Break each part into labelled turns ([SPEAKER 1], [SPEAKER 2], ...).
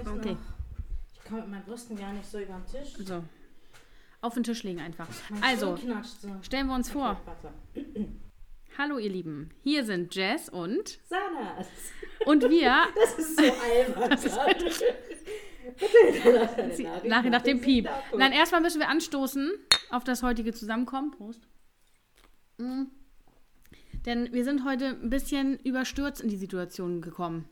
[SPEAKER 1] Okay.
[SPEAKER 2] noch. Ich komme mit meinen Brüsten gar nicht so über den Tisch.
[SPEAKER 1] So. Auf den Tisch legen einfach.
[SPEAKER 2] Mein
[SPEAKER 1] Also,
[SPEAKER 2] so.
[SPEAKER 1] stellen wir uns vor.
[SPEAKER 2] Okay.
[SPEAKER 1] Hallo ihr Lieben, hier sind Jess und
[SPEAKER 2] Sanas.
[SPEAKER 1] und wir
[SPEAKER 2] Das ist so albern. gerade. Bitte hinterlass eine Nachricht
[SPEAKER 1] nach, nach dem Piep. Nein, erstmal müssen wir anstoßen auf das heutige Zusammenkommen. Prost. Mm. Denn wir sind heute ein bisschen überstürzt in die Situation gekommen.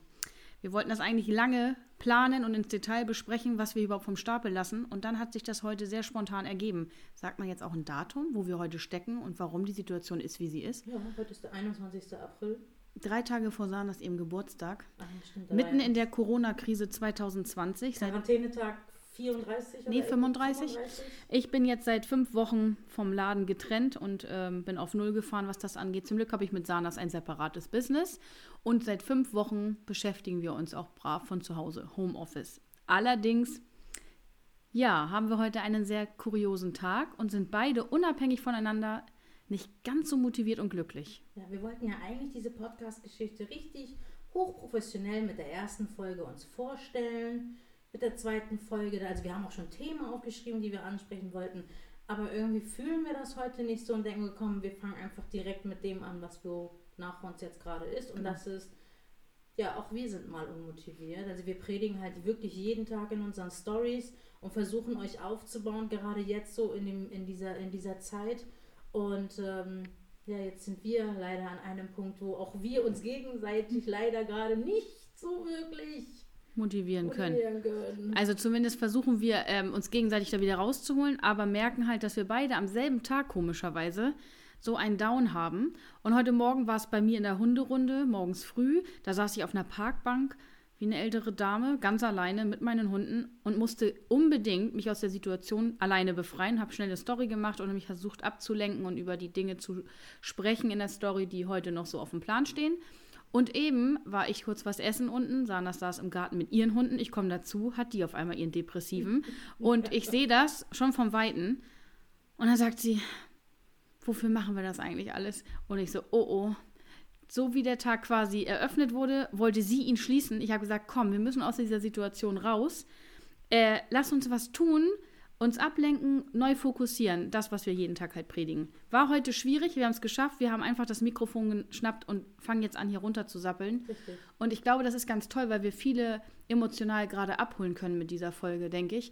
[SPEAKER 1] Wir wollten das eigentlich lange planen und ins Detail besprechen, was wir überhaupt vom Stapel lassen. Und dann hat sich das heute sehr spontan ergeben. Sagt man jetzt auch ein Datum, wo wir heute stecken und warum die Situation ist, wie sie ist.
[SPEAKER 2] Ja, heute ist der 21. April.
[SPEAKER 1] Drei Tage vor Sanas ihrem Geburtstag.
[SPEAKER 2] Ach, stimmt.
[SPEAKER 1] Mitten in der Corona-Krise 2020.
[SPEAKER 2] ja
[SPEAKER 1] Seit
[SPEAKER 2] Quarantänetag 34
[SPEAKER 1] Nee,
[SPEAKER 2] oder
[SPEAKER 1] 35.
[SPEAKER 2] 35?
[SPEAKER 1] Ich bin jetzt seit fünf Wochen vom Laden getrennt und ähm, bin auf Null gefahren, was das angeht. Zum Glück habe ich mit Sanas ein separates Business. Und seit fünf Wochen beschäftigen wir uns auch brav von zu Hause, Homeoffice. Allerdings, ja, haben wir heute einen sehr kuriosen Tag und sind beide unabhängig voneinander nicht ganz so motiviert und glücklich.
[SPEAKER 2] Ja, wir wollten ja eigentlich diese Podcast-Geschichte richtig hochprofessionell mit der ersten Folge uns vorstellen, mit der zweiten Folge, also wir haben auch schon Themen aufgeschrieben, die wir ansprechen wollten, aber irgendwie fühlen wir das heute nicht so und denken, komm, wir fangen einfach direkt mit dem an, was wo nach uns jetzt gerade ist. Und
[SPEAKER 1] Genau.
[SPEAKER 2] das ist, ja, auch wir sind mal unmotiviert, also wir predigen halt wirklich jeden Tag in unseren Stories und versuchen euch aufzubauen, gerade jetzt so in, dem, in, dieser, in dieser Zeit. Und ähm, ja, jetzt sind wir leider an einem Punkt, wo auch wir uns gegenseitig leider gerade nicht so wirklich
[SPEAKER 1] Motivieren können.
[SPEAKER 2] können.
[SPEAKER 1] Also zumindest versuchen wir, ähm, uns gegenseitig da wieder rauszuholen, aber merken halt, dass wir beide am selben Tag komischerweise so einen Down haben. Und heute Morgen war es bei mir in der Hunderunde, morgens früh. Da saß ich auf einer Parkbank wie eine ältere Dame, ganz alleine mit meinen Hunden und musste unbedingt mich aus der Situation alleine befreien. Habe schnell eine Story gemacht und mich versucht abzulenken und über die Dinge zu sprechen in der Story, die heute noch so auf dem Plan stehen. Und eben war ich kurz was essen unten. Sanas saß im Garten mit ihren Hunden. Ich komme dazu, hat die auf einmal ihren Depressiven. Und ich sehe das schon vom Weiten. Und dann sagt sie, wofür machen wir das eigentlich alles? Und ich so, oh oh. So wie der Tag quasi eröffnet wurde, wollte sie ihn schließen. Ich habe gesagt, komm, wir müssen aus dieser Situation raus. Äh, lass uns was tun, uns ablenken, neu fokussieren. Das, was wir jeden Tag halt predigen. War heute schwierig, wir haben es geschafft. Wir haben einfach das Mikrofon geschnappt und fangen jetzt an, hier runter zu sappeln.
[SPEAKER 2] Richtig.
[SPEAKER 1] Und ich glaube, das ist ganz toll, weil wir viele emotional gerade abholen können mit dieser Folge, denke ich.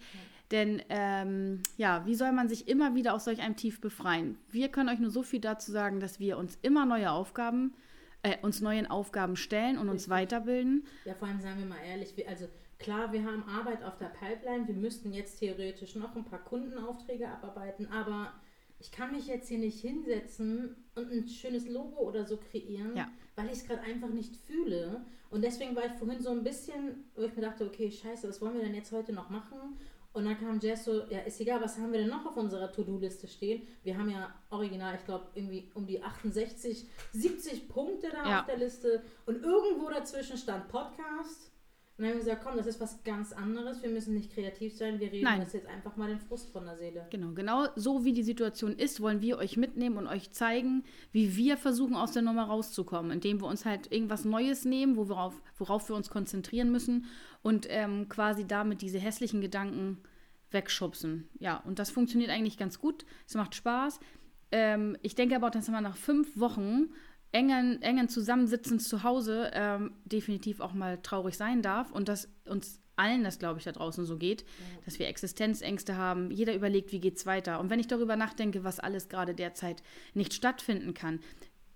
[SPEAKER 1] Denn ähm, ja, wie soll man sich immer wieder aus solch einem Tief befreien? Wir können euch nur so viel dazu sagen, dass wir uns immer neue Aufgaben, äh, uns neuen Aufgaben stellen und uns weiterbilden.
[SPEAKER 2] Ja, vor allem sagen wir mal ehrlich, also klar, wir haben Arbeit auf der Pipeline, wir müssten jetzt theoretisch noch ein paar Kundenaufträge abarbeiten, aber ich kann mich jetzt hier nicht hinsetzen und ein schönes Logo oder so kreieren,
[SPEAKER 1] Ja.
[SPEAKER 2] weil ich es gerade einfach nicht fühle. Und deswegen war ich vorhin so ein bisschen, wo ich mir dachte, okay, scheiße, was wollen wir denn jetzt heute noch machen? Und dann kam Jess so, ja, ist egal, was haben wir denn noch auf unserer To-Do-Liste stehen? Wir haben ja original, ich glaube, irgendwie um die 68, 70 Punkte da
[SPEAKER 1] Ja.
[SPEAKER 2] auf der Liste. Und irgendwo dazwischen stand Podcast. Und dann haben wir gesagt, komm, das ist was ganz anderes. Wir müssen nicht kreativ sein. Wir reden
[SPEAKER 1] Nein.
[SPEAKER 2] uns jetzt einfach mal den Frust von der Seele.
[SPEAKER 1] Genau, genau so wie die Situation ist, wollen wir euch mitnehmen und euch zeigen, wie wir versuchen, aus der Nummer rauszukommen, indem wir uns halt irgendwas Neues nehmen, wo wir auf, worauf wir uns konzentrieren müssen und ähm, quasi damit diese hässlichen Gedanken wegschubsen. Ja, und das funktioniert eigentlich ganz gut. Es macht Spaß. Ähm, ich denke aber auch, dass man nach fünf Wochen engen, engen Zusammensitzens zu Hause ähm, definitiv auch mal traurig sein darf und dass uns allen das, glaube ich, da draußen so geht, dass wir Existenzängste haben. Jeder überlegt, wie geht's weiter. Und wenn ich darüber nachdenke, was alles gerade derzeit nicht stattfinden kann,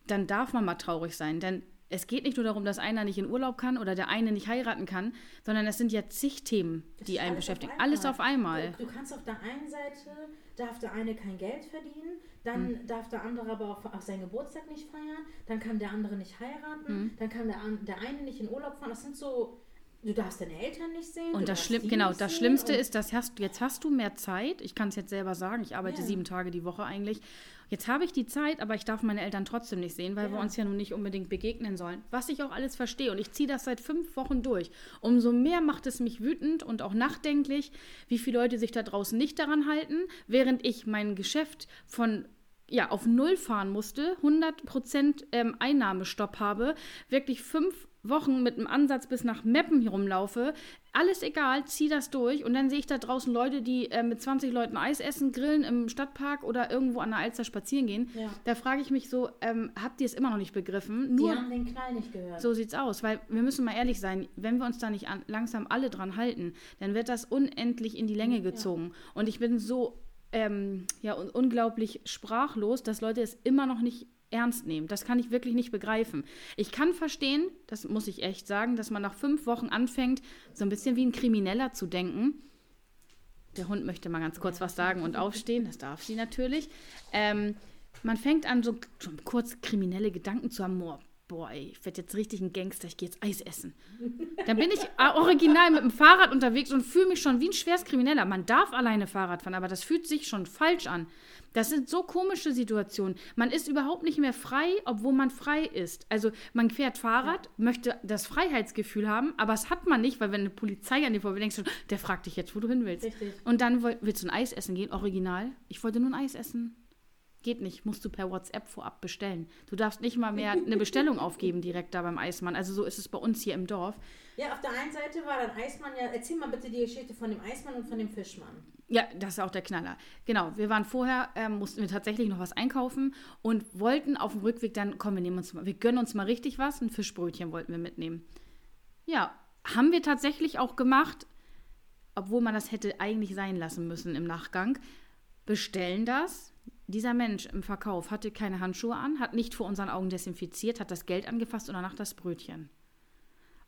[SPEAKER 1] dann darf man mal traurig sein. Denn es geht nicht nur darum, dass einer nicht in Urlaub kann oder der eine nicht heiraten kann, sondern es sind ja zig Themen,
[SPEAKER 2] Das
[SPEAKER 1] die einen
[SPEAKER 2] alles
[SPEAKER 1] beschäftigen.
[SPEAKER 2] auf
[SPEAKER 1] Alles auf einmal.
[SPEAKER 2] Du, du kannst auf der einen Seite, darf der eine kein Geld verdienen, dann
[SPEAKER 1] Hm.
[SPEAKER 2] darf der andere aber auch auf seinen Geburtstag nicht feiern, dann kann der andere nicht heiraten,
[SPEAKER 1] Hm.
[SPEAKER 2] dann kann der, der eine nicht in Urlaub fahren. Das sind so, du darfst deine Eltern nicht sehen.
[SPEAKER 1] Und das Schlimm, genau, das Schlimmste ist, dass hast, jetzt hast du mehr Zeit. Ich kann es jetzt selber sagen, ich arbeite
[SPEAKER 2] Ja.
[SPEAKER 1] sieben Tage die Woche eigentlich. Jetzt habe ich die Zeit, aber ich darf meine Eltern trotzdem nicht sehen, weil wir
[SPEAKER 2] Ja.
[SPEAKER 1] uns ja nun nicht unbedingt begegnen sollen. Was ich auch alles verstehe. Und ich ziehe das seit fünf Wochen durch. Umso mehr macht es mich wütend und auch nachdenklich, wie viele Leute sich da draußen nicht daran halten, während ich mein Geschäft von ja, auf Null fahren musste, 100% ähm, Einnahmestopp habe, wirklich fünf Wochen mit einem Ansatz bis nach Meppen hier rumlaufe, alles egal, zieh das durch und dann sehe ich da draußen Leute, die äh, mit 20 Leuten Eis essen, grillen im Stadtpark oder irgendwo an der Alster spazieren gehen.
[SPEAKER 2] Ja.
[SPEAKER 1] Da frage ich mich so, ähm, habt ihr es immer noch nicht begriffen? Nur
[SPEAKER 2] die haben den Knall nicht gehört.
[SPEAKER 1] so sieht's aus, weil wir müssen mal ehrlich sein, wenn wir uns da nicht an, langsam alle dran halten, dann wird das unendlich in die Länge gezogen. Und ich bin so ähm, ja, un unglaublich sprachlos, dass Leute es immer noch nicht ernst nehmen. Das kann ich wirklich nicht begreifen. Ich kann verstehen, das muss ich echt sagen, dass man nach fünf Wochen anfängt, so ein bisschen wie ein Krimineller zu denken. Der Hund möchte mal ganz kurz was sagen und aufstehen, das darf sie natürlich. Ähm, man fängt an, so schon kurz kriminelle Gedanken zu haben. Boah ey, ich werde jetzt richtig ein Gangster, ich gehe jetzt Eis essen. Dann bin ich original mit dem Fahrrad unterwegs und fühle mich schon wie ein Schwerstkrimineller. Man darf alleine Fahrrad fahren, aber das fühlt sich schon falsch an. Das sind so komische Situationen. Man ist überhaupt nicht mehr frei, obwohl man frei ist. Also man fährt Fahrrad, möchte das Freiheitsgefühl haben, aber es hat man nicht, weil wenn eine Polizei an dir vorbei denkst, der fragt dich jetzt, wo du hin willst.
[SPEAKER 2] Richtig.
[SPEAKER 1] Und dann willst du ein Eis essen gehen, original. Ich wollte nur ein Eis essen. Geht nicht, musst du per WhatsApp vorab bestellen. Du darfst nicht mal mehr eine Bestellung aufgeben direkt da beim Eismann. Also so ist es bei uns hier im Dorf.
[SPEAKER 2] Ja, auf der einen Seite war dann Eismann ja. Erzähl mal bitte die Geschichte von dem Eismann und von dem Fischmann.
[SPEAKER 1] Ja, das ist auch der Knaller. Genau, wir waren vorher, ähm, mussten wir tatsächlich noch was einkaufen und wollten auf dem Rückweg dann, komm, wir nehmen uns mal, wir gönnen uns mal richtig was, ein Fischbrötchen wollten wir mitnehmen. Ja, haben wir tatsächlich auch gemacht, obwohl man das hätte eigentlich sein lassen müssen im Nachgang. Bestellen das. Dieser Mensch im Verkauf hatte keine Handschuhe an, hat nicht vor unseren Augen desinfiziert, hat das Geld angefasst und danach das Brötchen.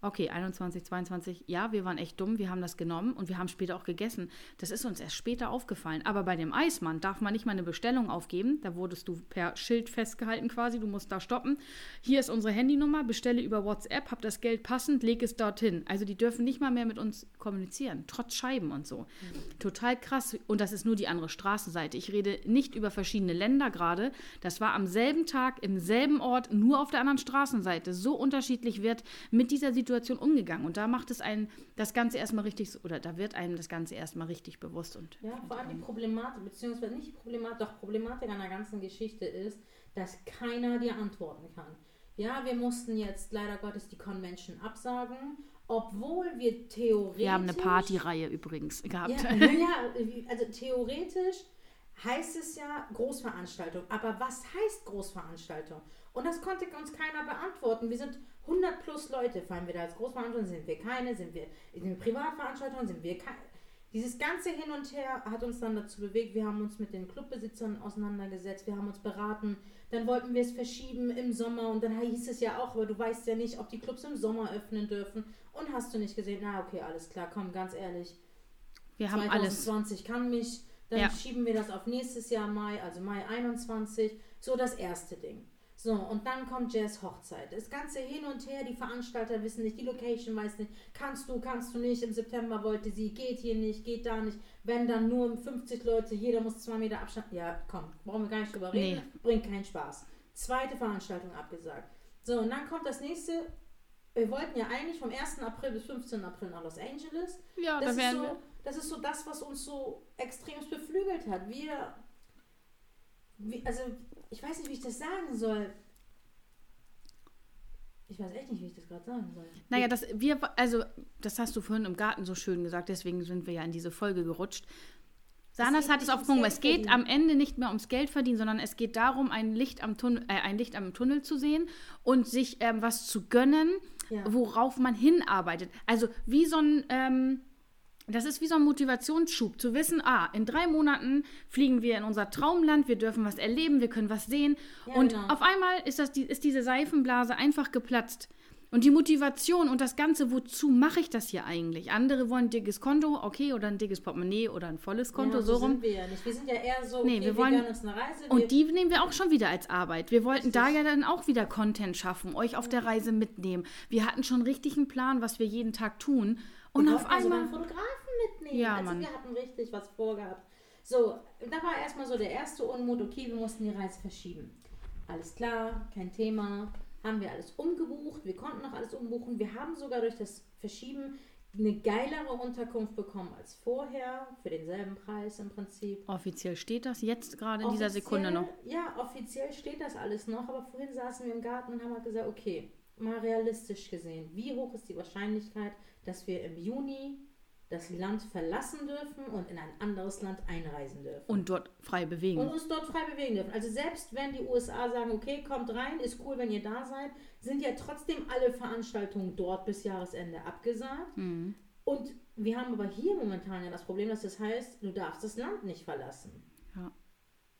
[SPEAKER 1] Okay, 21, 22, ja, wir waren echt dumm, wir haben das genommen und wir haben später auch gegessen. Das ist uns erst später aufgefallen. Aber bei dem Eismann darf man nicht mal eine Bestellung aufgeben. Da wurdest du per Schild festgehalten quasi, du musst da stoppen. Hier ist unsere Handynummer, bestelle über WhatsApp, hab das Geld passend, leg es dorthin. Also die dürfen nicht mal mehr mit uns kommunizieren, trotz Scheiben und so. Total krass. Und das ist nur die andere Straßenseite. Ich rede nicht über verschiedene Länder gerade. Das war am selben Tag, im selben Ort, nur auf der anderen Straßenseite. So unterschiedlich wird mit dieser Situation umgegangen. Und da macht es einen das Ganze erstmal richtig, oder da wird einem das Ganze erstmal richtig bewusst. Und
[SPEAKER 2] Ja, vor allem die Problematik, beziehungsweise nicht die Problematik, doch Problematik an der ganzen Geschichte ist, dass keiner dir antworten kann. Ja, wir mussten jetzt leider Gottes die Convention absagen, obwohl wir theoretisch.
[SPEAKER 1] wir haben eine Partyreihe übrigens gehabt.
[SPEAKER 2] Ja, ja, also theoretisch heißt es ja Großveranstaltung. Aber was heißt Großveranstaltung? Und das konnte uns keiner beantworten. Wir sind 100 plus Leute. Fallen wir da als Großveranstaltung? Sind wir keine? Sind wir in den Privatveranstaltungen? Sind wir keine? Dieses ganze Hin und Her hat uns dann dazu bewegt. Wir haben uns mit den Clubbesitzern auseinandergesetzt. Wir haben uns beraten. Dann wollten wir es verschieben im Sommer. Und dann hieß es ja auch, aber du weißt ja nicht, ob die Clubs im Sommer öffnen dürfen. Und hast du nicht gesehen? Na, okay, alles klar. Komm, ganz ehrlich.
[SPEAKER 1] Wir haben alles.
[SPEAKER 2] 2020 kann mich. Dann
[SPEAKER 1] Ja.
[SPEAKER 2] schieben wir das auf nächstes Jahr Mai, also Mai 21. So das erste Ding. So, und dann kommt Jazz Hochzeit. Das ganze hin und her, die Veranstalter wissen nicht, die Location weiß nicht, kannst du, kannst du nicht. Im September wollte sie, geht hier nicht, geht da nicht. Wenn dann nur 50 Leute, jeder muss zwei Meter Abstand. Ja, komm, brauchen wir gar nicht drüber reden. Bringt keinen Spaß. Zweite Veranstaltung abgesagt. So, und dann kommt das nächste. Wir wollten ja eigentlich vom 1. April bis 15. April nach Los Angeles.
[SPEAKER 1] Ja,
[SPEAKER 2] Das
[SPEAKER 1] da
[SPEAKER 2] ist,
[SPEAKER 1] wären
[SPEAKER 2] so,
[SPEAKER 1] wir.
[SPEAKER 2] Das ist so das, was uns so extrem beflügelt hat. Wir, wie, also ich weiß nicht, wie ich das sagen soll. Ich weiß echt nicht, wie ich das gerade sagen soll.
[SPEAKER 1] Naja, das, wir, also, das hast du vorhin im Garten so schön gesagt, deswegen sind wir ja in diese Folge gerutscht.
[SPEAKER 2] Geht
[SPEAKER 1] hat es auf Punkt. Es geht am Ende nicht mehr ums Geld verdienen, sondern es geht darum, ein Licht am Tunnel, äh, ein Licht am Tunnel zu sehen und sich ähm, was zu gönnen,
[SPEAKER 2] Ja.
[SPEAKER 1] worauf man hinarbeitet. Also wie so ein, ähm, das ist wie so ein Motivationsschub, zu wissen, ah, in drei Monaten fliegen wir in unser Traumland, wir dürfen was erleben, wir können was sehen.
[SPEAKER 2] Ja,
[SPEAKER 1] und
[SPEAKER 2] genau.
[SPEAKER 1] auf einmal ist, das die, ist diese Seifenblase einfach geplatzt. Und die Motivation und das Ganze, wozu mache ich das hier eigentlich? Andere wollen ein dickes Konto, okay, oder ein dickes Portemonnaie oder ein volles Konto,
[SPEAKER 2] ja,
[SPEAKER 1] so rum.
[SPEAKER 2] sind wir ja nicht. Wir sind ja eher so,
[SPEAKER 1] Nee,
[SPEAKER 2] okay,
[SPEAKER 1] wir wollen-
[SPEAKER 2] gönnen uns eine Reise. wir,
[SPEAKER 1] Und die nehmen wir auch schon wieder als Arbeit. Wir wollten da
[SPEAKER 2] Richtig.
[SPEAKER 1] ja dann auch wieder Content schaffen, euch auf der Reise mitnehmen. Wir hatten schon richtig einen Plan, was wir jeden Tag tun. Und
[SPEAKER 2] wir
[SPEAKER 1] auf
[SPEAKER 2] wollten sogar
[SPEAKER 1] einmal.
[SPEAKER 2] einen Fotografen mitnehmen.
[SPEAKER 1] Ja,
[SPEAKER 2] also
[SPEAKER 1] Mann.
[SPEAKER 2] wir hatten richtig was vorgehabt. So, da war erstmal so der erste Unmut, okay, wir mussten die Reise verschieben. Alles klar, kein Thema. Haben wir alles umgebucht, wir konnten noch alles umbuchen. Wir haben sogar durch das Verschieben eine geilere Unterkunft bekommen als vorher, für denselben Preis im Prinzip.
[SPEAKER 1] Offiziell steht das jetzt gerade in dieser Sekunde noch.
[SPEAKER 2] Ja, offiziell steht das alles noch, aber vorhin saßen wir im Garten und haben halt gesagt, okay, mal realistisch gesehen, wie hoch ist die Wahrscheinlichkeit, dass wir im Juni das Land verlassen dürfen und in ein anderes Land einreisen dürfen.
[SPEAKER 1] Und dort frei bewegen.
[SPEAKER 2] Und uns dort frei bewegen dürfen. Also selbst wenn die USA sagen, okay, kommt rein, ist cool, wenn ihr da seid, sind ja trotzdem alle Veranstaltungen dort bis Jahresende abgesagt.
[SPEAKER 1] Mhm.
[SPEAKER 2] Und wir haben aber hier momentan ja das Problem, dass das heißt, du darfst das Land nicht verlassen.
[SPEAKER 1] Ja.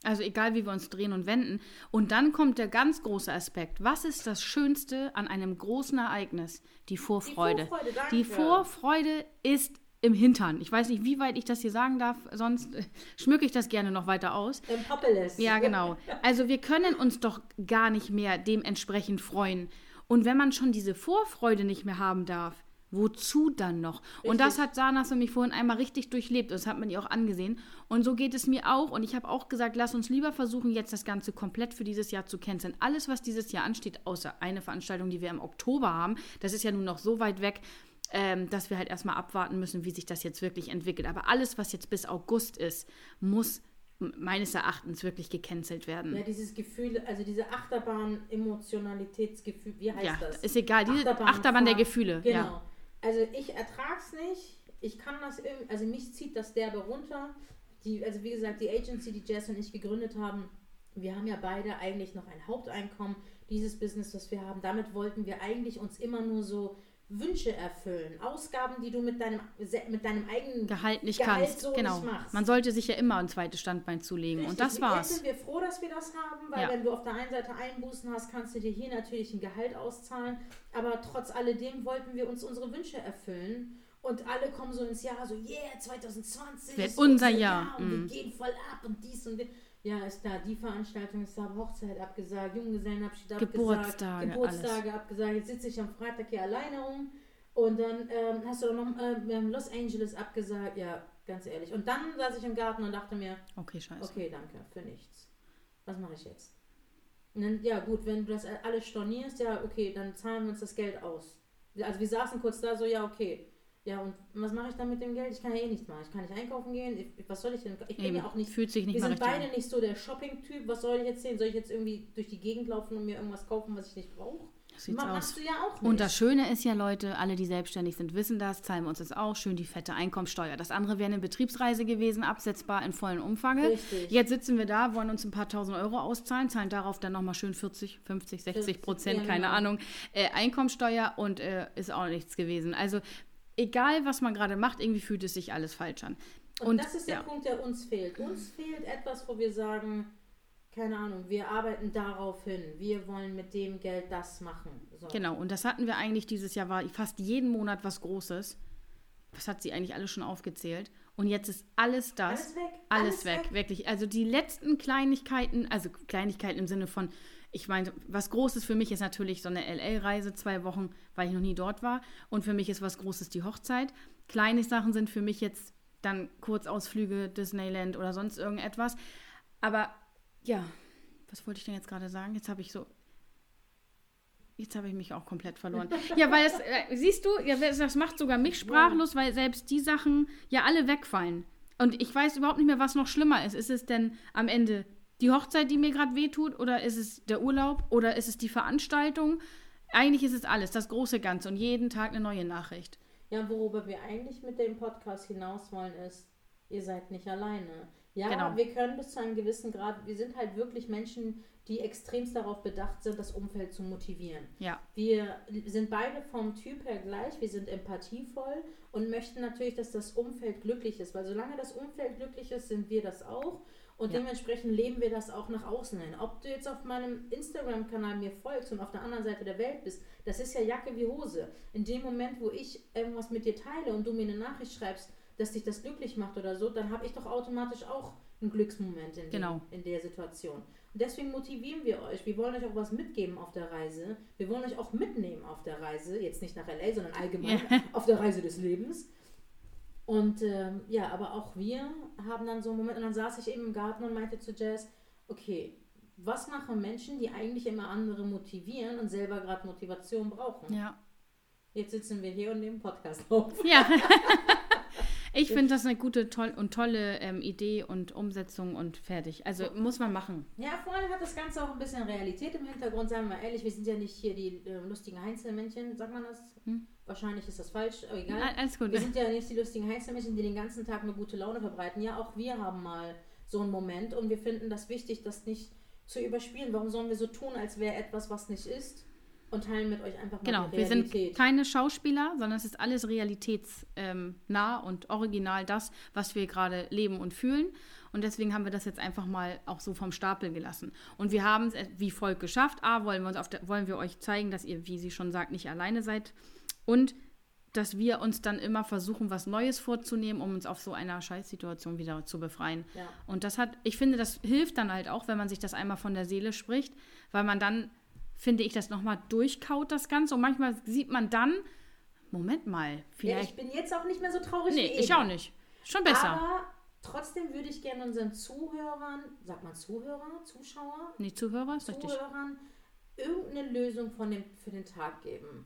[SPEAKER 1] Also egal, wie wir uns drehen und wenden. Und dann kommt der ganz große Aspekt. Was ist das Schönste an einem großen Ereignis? Die Vorfreude.
[SPEAKER 2] Die Vorfreude.
[SPEAKER 1] Die Vorfreude ist im Hintern. Ich weiß nicht, wie weit ich das hier sagen darf, sonst äh, schmücke ich das gerne noch weiter aus.
[SPEAKER 2] Im Populous.
[SPEAKER 1] Ja, genau. Also wir können uns doch gar nicht mehr dementsprechend freuen. Und wenn man schon diese Vorfreude nicht mehr haben darf, wozu dann noch? Und das
[SPEAKER 2] Richtig.
[SPEAKER 1] hat Sanas für mich vorhin einmal richtig durchlebt. Das hat man ihr auch angesehen. Und so geht es mir auch. Und ich habe auch gesagt, lass uns lieber versuchen, jetzt das Ganze komplett für dieses Jahr zu canceln. Alles, was dieses Jahr ansteht, außer eine Veranstaltung, die wir im Oktober haben, das ist ja nun noch so weit weg, ähm, dass wir halt erstmal abwarten müssen, wie sich das jetzt wirklich entwickelt. Aber alles, was jetzt bis August ist, muss meines Erachtens wirklich gecancelt werden.
[SPEAKER 2] Ja, dieses Gefühl, also diese Achterbahn-Emotionalitätsgefühl, wie heißt
[SPEAKER 1] Ja,
[SPEAKER 2] das?
[SPEAKER 1] ist egal. Diese
[SPEAKER 2] Achterbahnfahrt.
[SPEAKER 1] Achterbahn der Gefühle.
[SPEAKER 2] Genau.
[SPEAKER 1] Ja.
[SPEAKER 2] Also ich ertrag's nicht. Ich kann das irgendwie, also mich zieht das derbe runter. Die, also wie gesagt, die Agency, die Jess und ich gegründet haben, wir haben ja beide eigentlich noch ein Haupteinkommen, dieses Business, das wir haben. Damit wollten wir eigentlich uns immer nur so Wünsche erfüllen. Ausgaben, die du mit deinem, mit deinem eigenen
[SPEAKER 1] Gehalt nicht
[SPEAKER 2] Gehalt
[SPEAKER 1] kannst.
[SPEAKER 2] so
[SPEAKER 1] genau.
[SPEAKER 2] nicht.
[SPEAKER 1] Man sollte sich ja immer ein zweites Standbein zulegen. Und
[SPEAKER 2] Richtig.
[SPEAKER 1] das
[SPEAKER 2] Jetzt
[SPEAKER 1] war's.
[SPEAKER 2] sind wir froh, dass wir das haben, weil
[SPEAKER 1] Ja.
[SPEAKER 2] wenn du auf der einen Seite Einbußen hast, kannst du dir hier natürlich ein Gehalt auszahlen. Aber trotz alledem wollten wir uns unsere Wünsche erfüllen. Und alle kommen so ins Jahr, so, yeah, 2020
[SPEAKER 1] Wird
[SPEAKER 2] ist
[SPEAKER 1] unser Jahr.
[SPEAKER 2] und
[SPEAKER 1] Mhm.
[SPEAKER 2] wir gehen voll ab und dies und das. Ja, ist da, die Veranstaltung ist da, Hochzeit abgesagt, Junggesellenabschied abgesagt,
[SPEAKER 1] Geburtstage,
[SPEAKER 2] Geburtstage abgesagt. Jetzt sitze ich am Freitag hier alleine rum und dann ähm, hast du doch noch ähm, Los Angeles abgesagt. Ja, ganz ehrlich. Und dann saß ich im Garten und dachte mir,
[SPEAKER 1] Okay, scheiße.
[SPEAKER 2] Okay, danke, für nichts. Was mache ich jetzt? Und dann, ja gut, wenn du das alles stornierst, ja okay, dann zahlen wir uns das Geld aus. Also wir saßen kurz da so, ja okay. Ja und was mache ich dann mit dem Geld? Ich kann ja eh nichts machen. Ich kann nicht einkaufen gehen. Ich, was soll ich denn? Ich bin
[SPEAKER 1] Eben.
[SPEAKER 2] ja auch nicht...
[SPEAKER 1] Fühlt sich nicht
[SPEAKER 2] wir sind beide
[SPEAKER 1] an.
[SPEAKER 2] nicht so der Shopping-Typ. Was soll ich jetzt sehen? Soll ich jetzt irgendwie durch die Gegend laufen und mir irgendwas kaufen, was ich nicht brauche? Machst du ja auch nicht.
[SPEAKER 1] Und das Schöne ist ja, Leute, alle, die selbstständig sind, wissen das, zahlen wir uns das auch, schön die fette Einkommensteuer. Das andere wäre eine Betriebsreise gewesen, absetzbar in vollen Umfange.
[SPEAKER 2] Richtig.
[SPEAKER 1] Jetzt sitzen wir da, wollen uns ein paar tausend Euro auszahlen, zahlen darauf dann nochmal schön 40, 50, 60
[SPEAKER 2] 50,
[SPEAKER 1] Prozent,
[SPEAKER 2] ja,
[SPEAKER 1] keine
[SPEAKER 2] genau.
[SPEAKER 1] Ahnung, äh, Einkommensteuer und äh, ist auch nichts gewesen. Also egal, was man gerade macht, irgendwie fühlt es sich alles falsch an.
[SPEAKER 2] Und, das ist der
[SPEAKER 1] ja.
[SPEAKER 2] Punkt, der uns fehlt. Uns fehlt etwas, wo wir sagen, keine Ahnung, wir arbeiten darauf hin. Wir wollen mit dem Geld das machen. So.
[SPEAKER 1] Genau, und das hatten wir eigentlich dieses Jahr, war fast jeden Monat was Großes. Das hat sie eigentlich alles schon aufgezählt. Und jetzt ist alles das.
[SPEAKER 2] Alles weg.
[SPEAKER 1] Alles weg, wirklich. Also die letzten Kleinigkeiten, also Kleinigkeiten im Sinne von, ich meine, was Großes für mich ist natürlich so eine LA-Reise, zwei Wochen, weil ich noch nie dort war. Und für mich ist was Großes die Hochzeit. Kleine Sachen sind für mich jetzt dann Kurzausflüge, Disneyland oder sonst irgendetwas. Aber ja, was wollte ich denn jetzt gerade sagen? Jetzt habe ich so. Jetzt habe ich mich auch komplett verloren. Ja, weil es, äh, siehst du, ja, das das macht sogar mich sprachlos, weil selbst die Sachen ja alle wegfallen. Und ich weiß überhaupt nicht mehr, was noch schlimmer ist. Ist es denn am Ende die Hochzeit, die mir gerade wehtut? Oder ist es der Urlaub? Oder ist es die Veranstaltung? Eigentlich ist es alles, das große Ganze und jeden Tag eine neue Nachricht.
[SPEAKER 2] Ja, worüber wir eigentlich mit dem Podcast hinaus wollen, ist, ihr seid nicht alleine. Ja,
[SPEAKER 1] Genau.
[SPEAKER 2] wir können bis zu einem gewissen Grad, wir sind halt wirklich Menschen, die extremst darauf bedacht sind, das Umfeld zu motivieren.
[SPEAKER 1] Ja,
[SPEAKER 2] Wir sind beide vom Typ her gleich, wir sind empathievoll und möchten natürlich, dass das Umfeld glücklich ist, weil solange das Umfeld glücklich ist, sind wir das auch und
[SPEAKER 1] Ja.
[SPEAKER 2] dementsprechend leben wir das auch nach außen hin. Ob du jetzt auf meinem Instagram-Kanal mir folgst und auf der anderen Seite der Welt bist, das ist ja Jacke wie Hose. In dem Moment, wo ich irgendwas mit dir teile und du mir eine Nachricht schreibst, dass dich das glücklich macht oder so, dann habe ich doch automatisch auch einen Glücksmoment in,
[SPEAKER 1] Genau.
[SPEAKER 2] dem, in der Situation. Und deswegen motivieren wir euch. Wir wollen euch auch was mitgeben auf der Reise. Wir wollen euch auch mitnehmen auf der Reise. Jetzt nicht nach LA, sondern allgemein
[SPEAKER 1] Ja.
[SPEAKER 2] auf der Reise des Lebens. Und ähm, ja, aber auch wir haben dann so einen Moment, und dann saß ich eben im Garten und meinte zu Jazz, okay, was machen Menschen, die eigentlich immer andere motivieren und selber gerade Motivation brauchen?
[SPEAKER 1] ja.
[SPEAKER 2] Jetzt sitzen wir hier und nehmen Podcast auf.
[SPEAKER 1] Ja. ich finde das eine gute toll und tolle ähm, Idee und Umsetzung und fertig. Also muss man machen.
[SPEAKER 2] Ja, vor allem hat das Ganze auch ein bisschen Realität im Hintergrund, sagen wir mal ehrlich. Wir sind ja nicht hier die äh, lustigen Heinzelmännchen, sagt man das?
[SPEAKER 1] Hm.
[SPEAKER 2] Wahrscheinlich ist das falsch, aber egal.
[SPEAKER 1] Alles gut.
[SPEAKER 2] Wir sind ja nicht die lustigen Heinzelmännchen, die den ganzen Tag eine gute Laune verbreiten. Ja, auch wir haben mal so einen Moment und wir finden das wichtig, das nicht zu überspielen. Warum sollen wir so tun, als wäre etwas, was nicht ist? Und teilen mit euch einfach mal
[SPEAKER 1] Genau,
[SPEAKER 2] die
[SPEAKER 1] wir sind
[SPEAKER 2] Realität.
[SPEAKER 1] keine Schauspieler, sondern es ist alles realitätsnah und original das, was wir gerade leben und fühlen. Und deswegen haben wir das jetzt einfach mal auch so vom Stapel gelassen. Und wir haben es wie folgt geschafft. A, wollen wir, uns auf der, wollen wir euch zeigen, dass ihr, wie sie schon sagt, nicht alleine seid. Und dass wir uns dann immer versuchen, was Neues vorzunehmen, um uns auf so einer Scheißsituation wieder zu befreien.
[SPEAKER 2] Ja.
[SPEAKER 1] Und das hat, ich finde, das hilft dann halt auch, wenn man sich das einmal von der Seele spricht, weil man dann, finde ich, das nochmal durchkaut, das Ganze. Und manchmal sieht man dann, Moment mal,
[SPEAKER 2] ja,
[SPEAKER 1] vielleicht.
[SPEAKER 2] ich bin jetzt auch nicht mehr so traurig
[SPEAKER 1] nee,
[SPEAKER 2] wie eben.
[SPEAKER 1] ich auch nicht. Schon besser.
[SPEAKER 2] Aber trotzdem würde ich gerne unseren Zuhörern, sagt man Zuhörer, Zuschauer,
[SPEAKER 1] nee, Zuhörer ist richtig.
[SPEAKER 2] Zuhörern irgendeine Lösung von dem, für den Tag geben.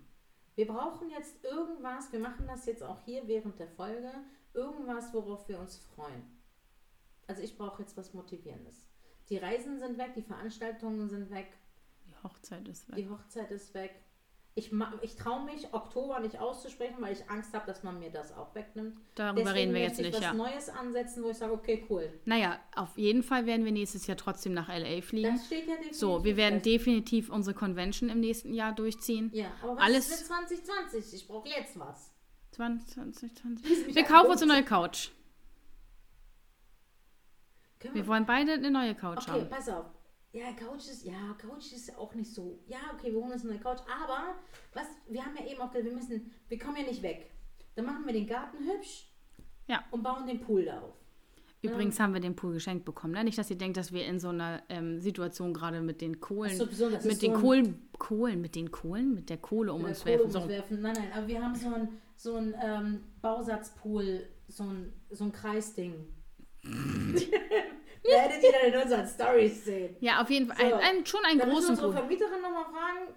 [SPEAKER 2] Wir brauchen jetzt irgendwas, wir machen das jetzt auch hier während der Folge, irgendwas, worauf wir uns freuen. Also ich brauche jetzt was Motivierendes. Die Reisen sind weg, die Veranstaltungen sind weg,
[SPEAKER 1] Hochzeit ist weg.
[SPEAKER 2] die Hochzeit ist weg. Ich, ich traue mich, Oktober nicht auszusprechen, weil ich Angst habe, dass man mir das auch wegnimmt.
[SPEAKER 1] Darüber
[SPEAKER 2] Deswegen
[SPEAKER 1] reden wir jetzt
[SPEAKER 2] ich
[SPEAKER 1] nicht,
[SPEAKER 2] was
[SPEAKER 1] ja.
[SPEAKER 2] Neues ansetzen, wo ich sage, okay, cool.
[SPEAKER 1] Naja, auf jeden Fall werden wir nächstes Jahr trotzdem nach LA fliegen.
[SPEAKER 2] Das steht ja definitiv
[SPEAKER 1] So, wir werden
[SPEAKER 2] fest.
[SPEAKER 1] definitiv unsere Convention im nächsten Jahr durchziehen.
[SPEAKER 2] Ja, aber was
[SPEAKER 1] Alles-
[SPEAKER 2] ist mit 2020? Ich brauche jetzt was.
[SPEAKER 1] 20, 20.
[SPEAKER 2] Schließ mich
[SPEAKER 1] Wir kaufen uns eine neue Couch.
[SPEAKER 2] Können
[SPEAKER 1] Wir wollen beide eine neue Couch
[SPEAKER 2] Okay,
[SPEAKER 1] haben.
[SPEAKER 2] pass auf. Ja, Couch ist, ja, Couch ist auch nicht so. Ja, okay, wir holen uns eine Couch. Aber, was, wir haben ja eben auch gesagt, wir müssen, wir kommen ja nicht weg. Dann machen wir den Garten hübsch.
[SPEAKER 1] Ja.
[SPEAKER 2] Und bauen den Pool da auf.
[SPEAKER 1] Übrigens haben wir den Pool geschenkt bekommen. Ne? Nicht, dass ihr denkt, dass wir in so einer ähm, Situation gerade mit den Kohlen,
[SPEAKER 2] so, das
[SPEAKER 1] mit den
[SPEAKER 2] so
[SPEAKER 1] Kohlen, Kohlen, mit den Kohlen, mit der Kohle um uns
[SPEAKER 2] Kohle
[SPEAKER 1] werfen.
[SPEAKER 2] um
[SPEAKER 1] So.
[SPEAKER 2] uns werfen. Nein, nein, aber wir haben so ein, so ein ähm, Bausatzpool, so ein, so ein Kreisding. Werdet ihr dann in unseren Stories sehen.
[SPEAKER 1] Ja, auf jeden Fall.
[SPEAKER 2] So.
[SPEAKER 1] Ein, ein, schon einen
[SPEAKER 2] Da müssen wir
[SPEAKER 1] großen
[SPEAKER 2] unsere. Vermieterin nochmal fragen.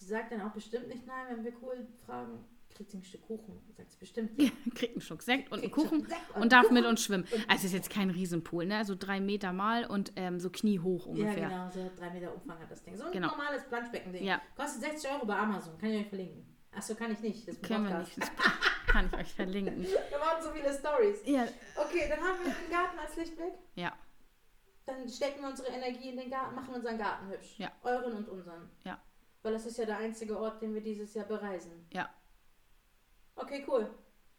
[SPEAKER 2] Die sagt dann auch bestimmt nicht nein, wenn wir cool fragen. Kriegt sie ein Stück Kuchen? Sagt sie bestimmt. Ja.
[SPEAKER 1] Kriegt einen Schluck Sekt und einen Kuchen und,
[SPEAKER 2] und
[SPEAKER 1] darf
[SPEAKER 2] Kuchen.
[SPEAKER 1] mit uns schwimmen. Also es ist jetzt kein Riesenpool, ne? Also drei Meter mal und ähm, so kniehoch
[SPEAKER 2] Ja,
[SPEAKER 1] ungefähr.
[SPEAKER 2] genau, so drei Meter Umfang hat das Ding. So ein
[SPEAKER 1] Genau.
[SPEAKER 2] normales Planschbecken-Ding.
[SPEAKER 1] Ja.
[SPEAKER 2] Kostet 60 Euro bei Amazon. Kann ich euch verlinken. Achso, kann ich nicht. Das
[SPEAKER 1] Können wir nicht. Das kann ich euch verlinken.
[SPEAKER 2] Da waren so viele Stories.
[SPEAKER 1] Ja.
[SPEAKER 2] Okay, dann haben wir den Garten als Lichtblick.
[SPEAKER 1] Ja.
[SPEAKER 2] Dann stecken wir unsere Energie in den Garten, machen unseren Garten hübsch.
[SPEAKER 1] Ja.
[SPEAKER 2] Euren und unseren.
[SPEAKER 1] Ja.
[SPEAKER 2] Weil das ist ja der einzige Ort, den wir dieses Jahr bereisen.
[SPEAKER 1] Ja.
[SPEAKER 2] Okay, cool.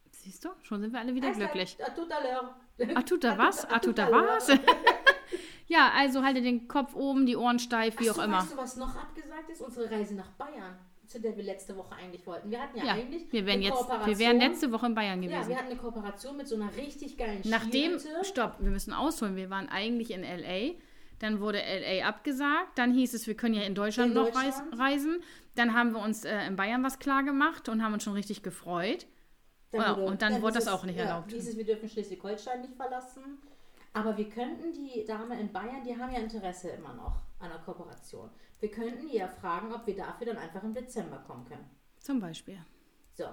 [SPEAKER 1] Siehst du? Schon sind wir alle wieder glücklich.
[SPEAKER 2] À tout à l'heure.
[SPEAKER 1] Ah, tut da was? Tut da
[SPEAKER 2] à
[SPEAKER 1] was? ja, also haltet den Kopf oben, die Ohren steif, wie
[SPEAKER 2] Ach
[SPEAKER 1] auch
[SPEAKER 2] so,
[SPEAKER 1] immer.
[SPEAKER 2] Weißt du, was noch abgesagt ist? Unsere Reise nach Bayern, zu der wir letzte Woche eigentlich wollten. Wir hatten ja,
[SPEAKER 1] Ja,
[SPEAKER 2] eigentlich
[SPEAKER 1] wir wären
[SPEAKER 2] eine
[SPEAKER 1] jetzt,
[SPEAKER 2] Kooperation.
[SPEAKER 1] wir wären letzte Woche in Bayern
[SPEAKER 2] Ja,
[SPEAKER 1] gewesen.
[SPEAKER 2] wir hatten eine Kooperation mit so einer richtig geilen
[SPEAKER 1] Nachdem, stopp, wir müssen ausholen. Wir waren eigentlich in LA. Dann wurde LA abgesagt. Dann hieß es, wir können ja in Deutschland
[SPEAKER 2] In
[SPEAKER 1] noch
[SPEAKER 2] Deutschland.
[SPEAKER 1] Reis, reisen. Dann haben wir uns äh, in Bayern was klar gemacht und haben uns schon richtig gefreut. Ja, und dann wurde
[SPEAKER 2] hieß
[SPEAKER 1] das
[SPEAKER 2] es-
[SPEAKER 1] auch nicht
[SPEAKER 2] ja,
[SPEAKER 1] erlaubt.
[SPEAKER 2] hieß es, wir dürfen Schleswig-Holstein nicht verlassen. Aber wir könnten die Dame in Bayern, die haben ja Interesse immer noch an einer Kooperation. Wir könnten ja fragen, ob wir dafür dann einfach im Dezember kommen können.
[SPEAKER 1] Zum Beispiel.
[SPEAKER 2] So,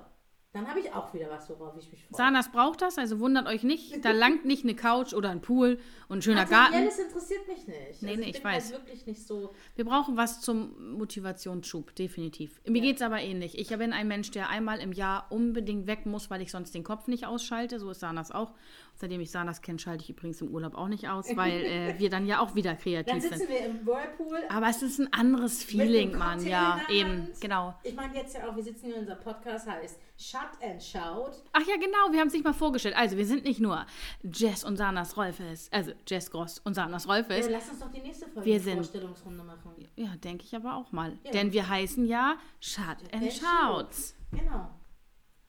[SPEAKER 2] dann habe ich auch wieder was, worauf ich mich freue.
[SPEAKER 1] Sanas braucht das, also wundert euch nicht. Da langt nicht eine Couch oder ein Pool und ein schöner Garten.
[SPEAKER 2] Materielles interessiert mich nicht.
[SPEAKER 1] Nee,
[SPEAKER 2] also
[SPEAKER 1] nee, ich
[SPEAKER 2] bin
[SPEAKER 1] weiß.
[SPEAKER 2] Halt wirklich nicht so.
[SPEAKER 1] Wir brauchen was zum Motivationsschub, definitiv. Mir
[SPEAKER 2] Ja.
[SPEAKER 1] geht's aber ähnlich. Ich bin ein Mensch, der einmal im Jahr unbedingt weg muss, weil ich sonst den Kopf nicht ausschalte. So ist Sanas auch. Seitdem ich Sanas kenne, schalte ich übrigens im Urlaub auch nicht aus, weil äh, wir dann ja auch wieder
[SPEAKER 2] Dann
[SPEAKER 1] kreativ
[SPEAKER 2] sitzen
[SPEAKER 1] sind.
[SPEAKER 2] wir im Whirlpool.
[SPEAKER 1] Aber es ist ein anderes Feeling, Mann. Ja, eben, genau.
[SPEAKER 2] Ich meine jetzt ja auch, wir sitzen hier in unserem Podcast, heißt Shut and Shout.
[SPEAKER 1] Ach ja, genau, wir haben es nicht mal vorgestellt. Also, wir sind nicht nur Jess und Sanas Rolfes, also Jess Gross und Sanas Rolfes.
[SPEAKER 2] Ja, lass uns doch die nächste Folge
[SPEAKER 1] Wir sind-
[SPEAKER 2] Vorstellungsrunde machen.
[SPEAKER 1] Ja, denke ich aber auch mal.
[SPEAKER 2] Ja.
[SPEAKER 1] Denn wir heißen ja Shut and
[SPEAKER 2] and
[SPEAKER 1] Shouts.
[SPEAKER 2] Genau.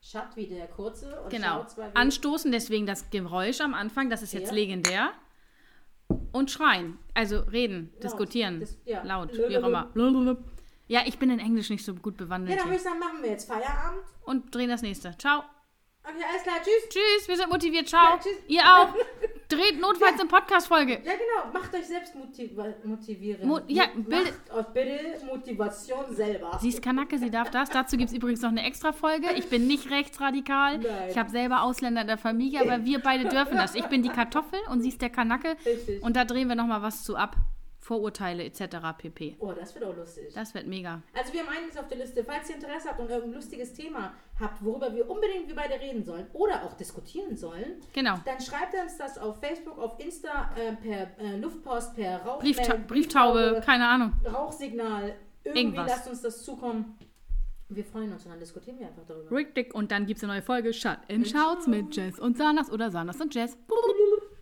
[SPEAKER 2] Shut wie der kurze und
[SPEAKER 1] Genau. Anstoßen, deswegen das Geräusch am Anfang, das ist jetzt
[SPEAKER 2] Ja.
[SPEAKER 1] legendär. Und schreien, also reden,
[SPEAKER 2] Laut.
[SPEAKER 1] diskutieren,
[SPEAKER 2] Dis- ja.
[SPEAKER 1] laut, wie auch immer. Blablabla. Ja, ich bin in Englisch nicht so gut
[SPEAKER 2] Ja,
[SPEAKER 1] bewandelt.
[SPEAKER 2] dann würde ich sagen, machen wir jetzt Feierabend.
[SPEAKER 1] Und drehen das nächste. Ciao.
[SPEAKER 2] Okay, alles klar, tschüss.
[SPEAKER 1] Tschüss, wir sind motiviert. Ciao.
[SPEAKER 2] Ja, tschüss.
[SPEAKER 1] Ihr auch. Dreht notfalls eine Podcast-Folge.
[SPEAKER 2] Ja, genau. Macht euch selbst motiv motivieren.
[SPEAKER 1] Mo ja,
[SPEAKER 2] Macht
[SPEAKER 1] bildet-
[SPEAKER 2] euch bitte Motivation selber.
[SPEAKER 1] Sie ist Kanake, sie darf das. Dazu gibt es übrigens noch eine extra Folge. Ich bin nicht rechtsradikal.
[SPEAKER 2] Nein.
[SPEAKER 1] Ich habe selber Ausländer in der Familie, aber wir beide dürfen das. Ich bin die Kartoffel und sie ist der Kanake.
[SPEAKER 2] Richtig.
[SPEAKER 1] Und da drehen wir nochmal was zu ab. Vorurteile etc. pp.
[SPEAKER 2] oh, das wird auch lustig.
[SPEAKER 1] Das wird mega.
[SPEAKER 2] Also wir haben einiges auf der Liste. Falls ihr Interesse habt und irgendein lustiges Thema habt, worüber wir unbedingt wir beide reden sollen oder auch diskutieren sollen,
[SPEAKER 1] Genau.
[SPEAKER 2] dann schreibt uns das auf Facebook, auf Insta, äh, per äh, Luftpost, per Rauch
[SPEAKER 1] Briefta
[SPEAKER 2] äh,
[SPEAKER 1] Brieftaube, keine Ahnung.
[SPEAKER 2] Rauchsignal. Irgendwie
[SPEAKER 1] Irgendwas.
[SPEAKER 2] lasst uns das zukommen. Wir freuen uns und dann diskutieren wir einfach darüber.
[SPEAKER 1] Richtig. Und dann gibt es eine neue Folge Shut in Shouts mit Jess und Sanas oder Sanas und Jess.
[SPEAKER 2] Blablabla.